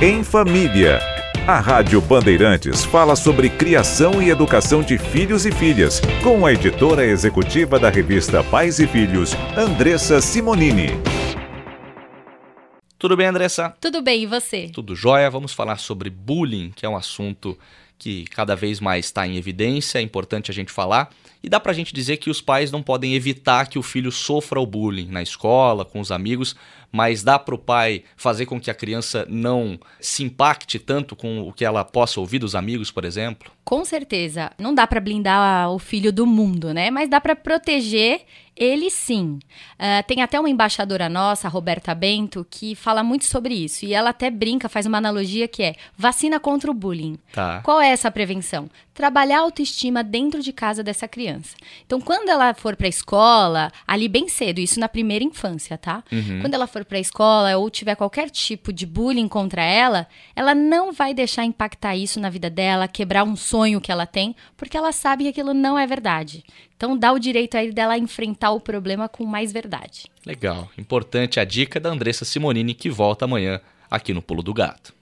Em Família. A Rádio Bandeirantes fala sobre criação e educação de filhos e filhas, com a editora executiva da revista Pais e Filhos, Andressa Simonini. Tudo bem, Andressa? Tudo bem, e você? Tudo jóia. Vamos falar sobre bullying, que é um assunto que cada vez mais está em evidência, é importante a gente falar. E dá para a gente dizer que os pais não podem evitar que o filho sofra o bullying na escola, com os amigos, mas dá para o pai fazer com que a criança não se impacte tanto com o que ela possa ouvir dos amigos, por exemplo? Com certeza. Não dá para blindar o filho do mundo, né? Mas dá para proteger ele sim. Uh, tem até uma embaixadora nossa, a Roberta Bento, que fala muito sobre isso. E ela até brinca, faz uma analogia que é vacina contra o bullying. Tá. Qual é essa prevenção? Trabalhar a autoestima dentro de casa dessa criança. Então, quando ela for para a escola, ali bem cedo, isso na primeira infância, tá? Uhum. Quando ela for para a escola ou tiver qualquer tipo de bullying contra ela, ela não vai deixar impactar isso na vida dela, quebrar um sonho que ela tem, porque ela sabe que aquilo não é verdade. Então dá o direito aí dela enfrentar o problema com mais verdade. Legal. Importante a dica da Andressa Simonini que volta amanhã aqui no Pulo do Gato.